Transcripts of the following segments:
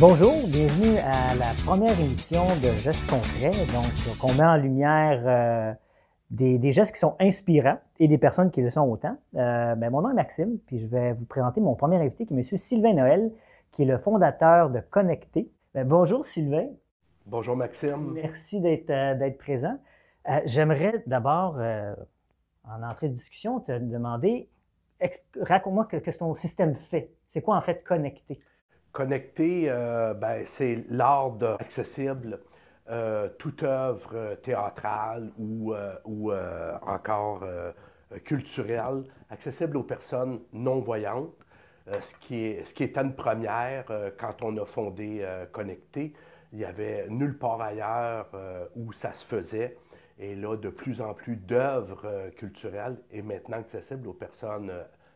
bonjour, bienvenue à la première émission de Gestes concrets. Donc, on met en lumière euh, des, des, gestes qui sont inspirants et des personnes qui le sont autant. Euh, ben, mon nom est Maxime, puis je vais vous présenter mon premier invité qui est M. Sylvain Noël, qui est le fondateur de Connecté. Ben, bonjour Sylvain. Bonjour Maxime. Merci d'être euh, présent. J'aimerais d'abord, en entrée de discussion, te demander, raconte-moi ce que ton système fait. C'est quoi en fait Connecté? Connecté, euh, ben, c'est l'art accessible, euh, toute œuvre théâtrale ou, euh, encore culturelle, accessible aux personnes non-voyantes, ce, qui est, une première quand on a fondé Connecté. Il n'y avait nulle part ailleurs où ça se faisait. Et là, de plus en plus d'œuvres culturelles est maintenant accessible aux personnes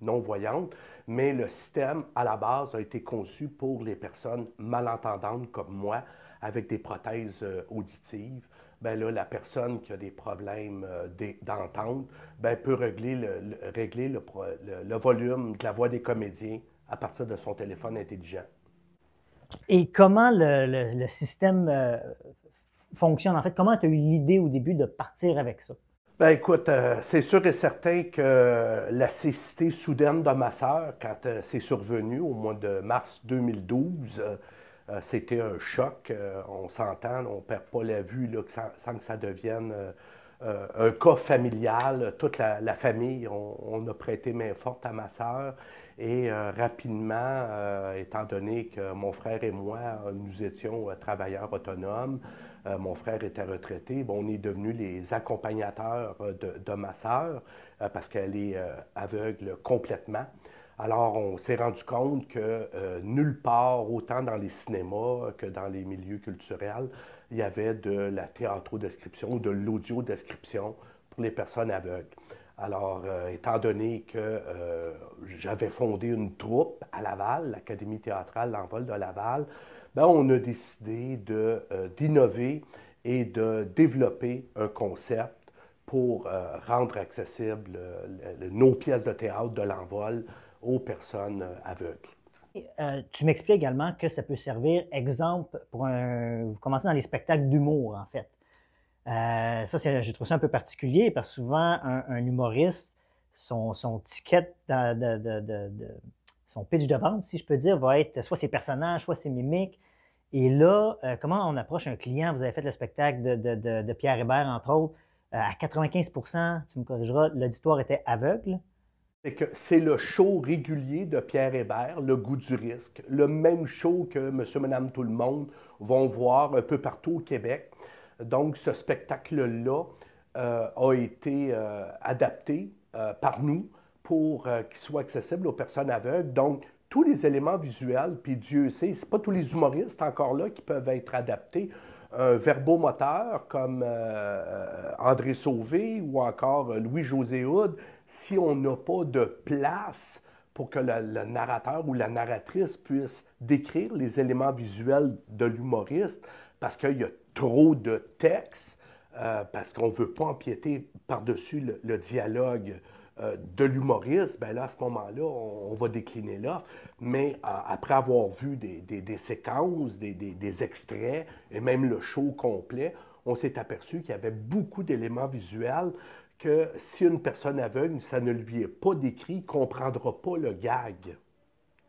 non-voyantes, mais le système, à la base, a été conçu pour les personnes malentendantes comme moi, avec des prothèses euh, auditives. Ben là, la personne qui a des problèmes euh, d'entente ben, peut régler, le, régler le, le, volume de la voix des comédiens à partir de son téléphone intelligent. Et comment le, système euh, fonctionne? En fait, comment tu as eu l'idée au début de partir avec ça? Ben écoute, euh, c'est sûr et certain que la cécité soudaine de ma sœur, quand euh, c'est survenu au mois de mars 2012, euh, c'était un choc. on s'entend, on ne perd pas la vue là, sans, que ça devienne un cas familial. Toute la, famille, on, a prêté main forte à ma sœur. Et rapidement, étant donné que mon frère et moi, nous étions travailleurs autonomes, euh, mon frère était retraité. Bon, on est devenus les accompagnateurs euh, de, ma sœur euh, parce qu'elle est aveugle complètement. Alors, on s'est rendu compte que nulle part, autant dans les cinémas que dans les milieux culturels, il y avait de la théâtro-description, de l'audio-description pour les personnes aveugles. Alors, étant donné que j'avais fondé une troupe à Laval, l'Académie théâtrale L'Envol de Laval, ben, on a décidé euh, d'innover et de développer un concept pour euh, rendre accessible euh, nos pièces de théâtre de l'envol aux personnes aveugles. tu m'expliques également que ça peut servir exemple pour un. Vous commencez dans les spectacles d'humour, en fait. ça, j'ai trouvé ça un peu particulier parce que souvent, un, humoriste, son, son ticket de, son pitch de vente, si je peux dire, va être soit ses personnages, soit ses mimiques. Et là, euh, comment on approche un client? Vous avez fait le spectacle de, Pierre Hébert, entre autres. Euh, à 95 tu me corrigeras, l'auditoire était aveugle. C'est que c'est le show régulier de Pierre Hébert, Le goût du risque, le même show que Monsieur, Madame, tout le monde vont voir un peu partout au Québec. Donc, ce spectacle-là euh, a été adapté par nous pour qu'il soit accessible aux personnes aveugles. Donc, tous les éléments visuels, puis Dieu sait, c'est pas tous les humoristes encore là qui peuvent être adaptés. Un verbomoteur comme euh, euh, André Sauvé ou encore euh, Louis-José Houd, si on n'a pas de place pour que le, narrateur ou la narratrice puisse décrire les éléments visuels de l'humoriste, parce qu'il y a trop de texte, parce qu'on ne veut pas empiéter par-dessus le, dialogue euh, de l'humoriste, ben là, à ce moment-là, on, va décliner l'offre. Mais euh, après avoir vu des, séquences, des, extraits et même le show complet, on s'est aperçu qu'il y avait beaucoup d'éléments visuels que si une personne aveugle, ça ne lui est pas décrit, ne comprendra pas le gag.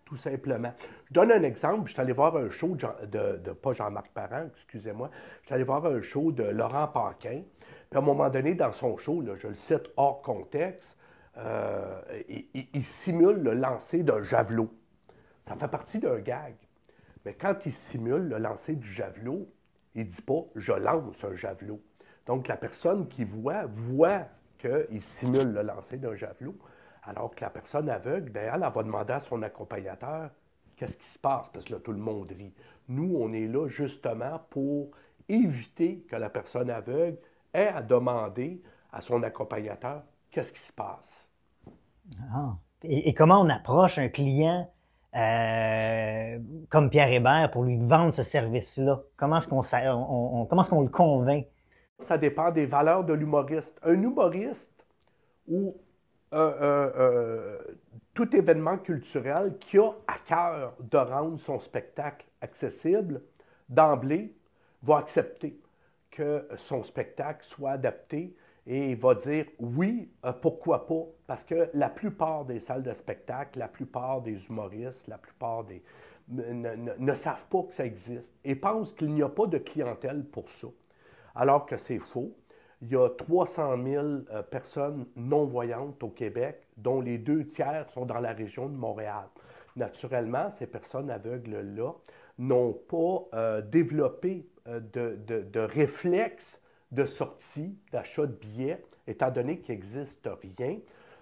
Tout simplement. Je donne un exemple. Je suis allé voir un show de, de, pas Jean-Marc Parent, excusez-moi. Je suis allé voir un show de Laurent Paquin. Puis à un moment donné, dans son show, je le cite hors contexte, euh, il, simule le lancer d'un javelot. Ça fait partie d'un gag. Mais quand il simule le lancer du javelot, il ne dit pas je lance un javelot. Donc la personne qui voit, voit qu'il simule le lancer d'un javelot, alors que la personne aveugle, bien, elle, va demander à son accompagnateur qu'est-ce qui se passe, parce que là, tout le monde rit. Nous, on est là justement pour éviter que la personne aveugle ait à demander à son accompagnateur qu'est-ce qui se passe? Ah. Et, comment on approche un client euh, comme Pierre Hébert pour lui vendre ce service-là? Comment est-ce qu'on le convainc? Ça dépend des valeurs de l'humoriste. Un humoriste ou tout événement culturel qui a à cœur de rendre son spectacle accessible, d'emblée, va accepter que son spectacle soit adapté et il va dire oui, euh, pourquoi pas, parce que la plupart des salles de spectacle, la plupart des humoristes, la plupart des... ne, savent pas que ça existe et pensent qu'il n'y a pas de clientèle pour ça, alors que c'est faux. Il y a 300 000 euh, personnes non-voyantes au Québec, dont les deux tiers sont dans la région de Montréal. Naturellement, ces personnes aveugles-là n'ont pas euh, développé de, de, de réflexes de sortie, d'achat de billets, étant donné qu'il n'existe rien.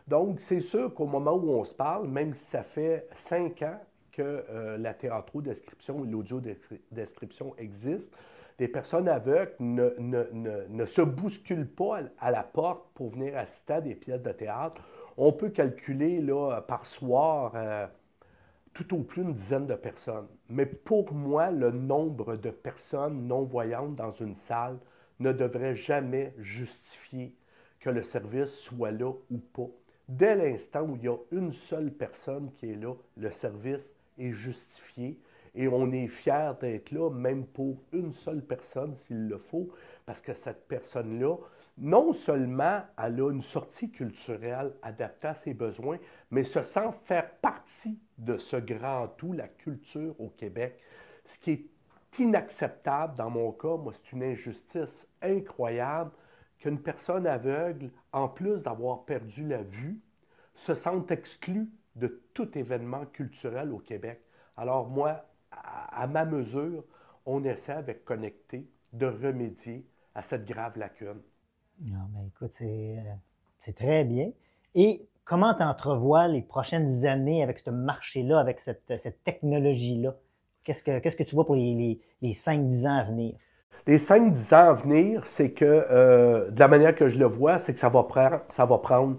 Donc, c'est sûr qu'au moment où on se parle, même si ça fait cinq ans que euh, la théâtro-description l'audio-description existent, les personnes aveugles ne, se bousculent pas à la porte pour venir assister à des pièces de théâtre. On peut calculer là, par soir euh, tout au plus une dizaine de personnes. Mais pour moi, le nombre de personnes non-voyantes dans une salle ne devrait jamais justifier que le service soit là ou pas. Dès l'instant où il y a une seule personne qui est là, le service est justifié et on est fier d'être là, même pour une seule personne s'il le faut, parce que cette personne-là, non seulement elle a une sortie culturelle adaptée à ses besoins, mais se sent faire partie de ce grand tout, la culture au Québec, ce qui est inacceptable dans mon cas. Moi, c'est une injustice incroyable qu'une personne aveugle, en plus d'avoir perdu la vue, se sente exclue de tout événement culturel au Québec. Alors moi, à, ma mesure, on essaie avec Connecté de remédier à cette grave lacune. Non, mais écoute, euh, c'est très bien. Et comment tu entrevois les prochaines années avec ce marché-là, avec cette technologie-là? Qu'est-ce que, qu'est-ce que tu vois pour les, les, 5-10 ans à venir? Les 5-10 ans à venir, c'est que, euh, de la manière que je le vois, c'est que ça va prendre, ça va prendre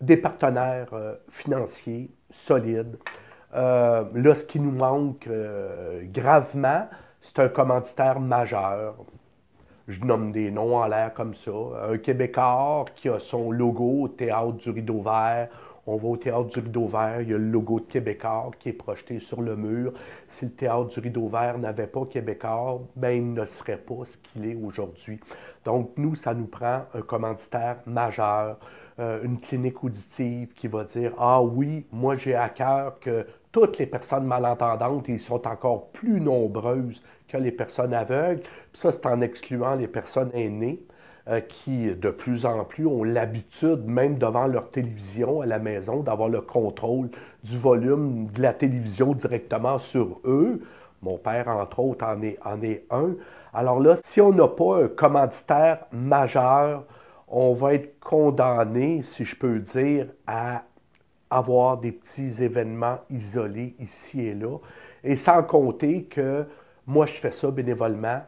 des partenaires euh, financiers solides. Euh, là, ce qui nous manque gravement, c'est un commanditaire majeur. Je nomme des noms en l'air comme ça. Un Québécois qui a son logo au théâtre du Rideau Vert on va au théâtre du Rideau Vert, il y a le logo de Québécois qui est projeté sur le mur. Si le théâtre du Rideau Vert n'avait pas Québécois, ben, il ne serait pas ce qu'il est aujourd'hui. Donc, nous, ça nous prend un commanditaire majeur, euh, une clinique auditive qui va dire Ah oui, moi j'ai à cœur que toutes les personnes malentendantes, ils sont encore plus nombreuses que les personnes aveugles. Puis ça, c'est en excluant les personnes aînées. Euh, qui, de plus en plus, ont l'habitude, même devant leur télévision à la maison, d'avoir le contrôle du volume de la télévision directement sur eux. Mon père, entre autres, en est, en est un. Alors là, si on n'a pas un commanditaire majeur, on va être condamné, si je peux dire, à avoir des petits événements isolés ici et là. Et sans compter que moi, je fais ça bénévolement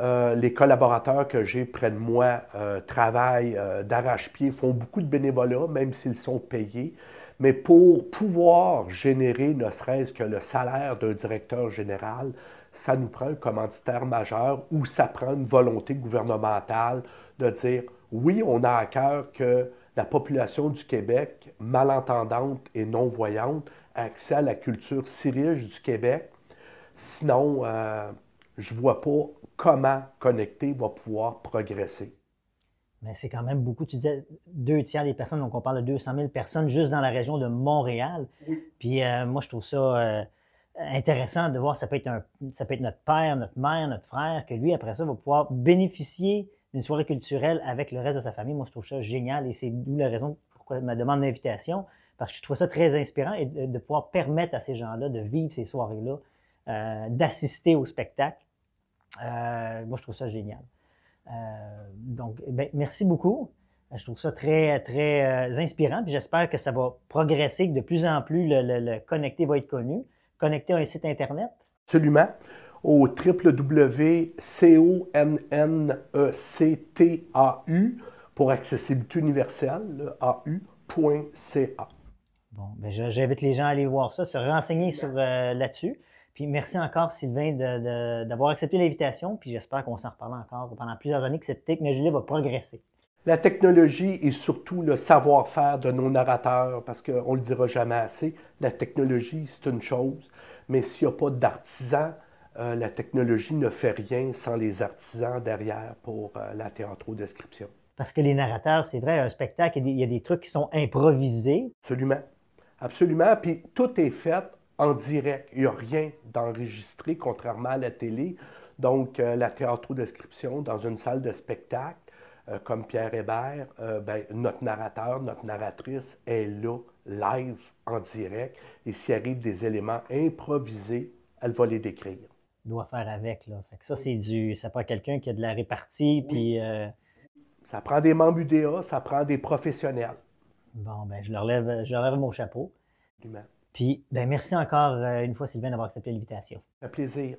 euh, les collaborateurs que j'ai près de moi euh, travaillent euh, d'arrache-pied, font beaucoup de bénévolat, même s'ils sont payés. Mais pour pouvoir générer ne serait-ce que le salaire d'un directeur général, ça nous prend un commanditaire majeur ou ça prend une volonté gouvernementale de dire oui, on a à cœur que la population du Québec, malentendante et non-voyante, ait accès à la culture si riche du Québec. Sinon, je ne vois pas comment connecter va pouvoir progresser. Mais c'est quand même beaucoup. Tu disais deux tiers des personnes, donc on parle de 200 000 personnes juste dans la région de Montréal. Puis euh, moi, je trouve ça euh, intéressant de voir, ça peut, être un, ça peut être notre père, notre mère, notre frère, que lui, après ça, va pouvoir bénéficier d'une soirée culturelle avec le reste de sa famille. Moi, je trouve ça génial et c'est d'où la raison pourquoi ma demande d'invitation, parce que je trouve ça très inspirant et de, pouvoir permettre à ces gens-là de vivre ces soirées-là, euh, d'assister au spectacle euh, moi, je trouve ça génial. Euh, donc, ben, merci beaucoup. Je trouve ça très, très inspirant. Puis j'espère que ça va progresser, que de plus en plus le, le, connecté va être connu. Connecté à un site Internet? Absolument. Au www.connectau pour accessibilité universelle, au.ca. Bon, ben j'invite les gens à aller voir ça, se renseigner sur là-dessus. Puis merci encore, Sylvain, d'avoir accepté l'invitation. Puis j'espère qu'on s'en reparle encore pendant plusieurs années, que cette technologie-là va progresser. La technologie et surtout le savoir-faire de nos narrateurs, parce qu'on ne le dira jamais assez, la technologie, c'est une chose, mais s'il n'y a pas d'artisans euh, la technologie ne fait rien sans les artisans derrière pour euh, la théâtro-description. Parce que les narrateurs, c'est vrai, un spectacle, il y, a des, trucs qui sont improvisés. Absolument. Absolument. Puis tout est fait en direct. Il n'y a rien d'enregistré, contrairement à la télé. Donc, euh, la théâtro-description dans une salle de spectacle, comme Pierre Hébert, ben, notre narrateur, notre narratrice est là, live, en direct. Et s'il arrive des éléments improvisés, elle va les décrire doit faire avec. Là. ça, c'est du. Ça prend quelqu'un qui a de la répartie. Puis, euh, Ça prend des membres UDA, ça prend des professionnels. Bon, ben, je leur lève, je leur lève mon chapeau. Puis, ben, merci encore euh, une fois, Sylvain, d'avoir accepté l'invitation. Un plaisir.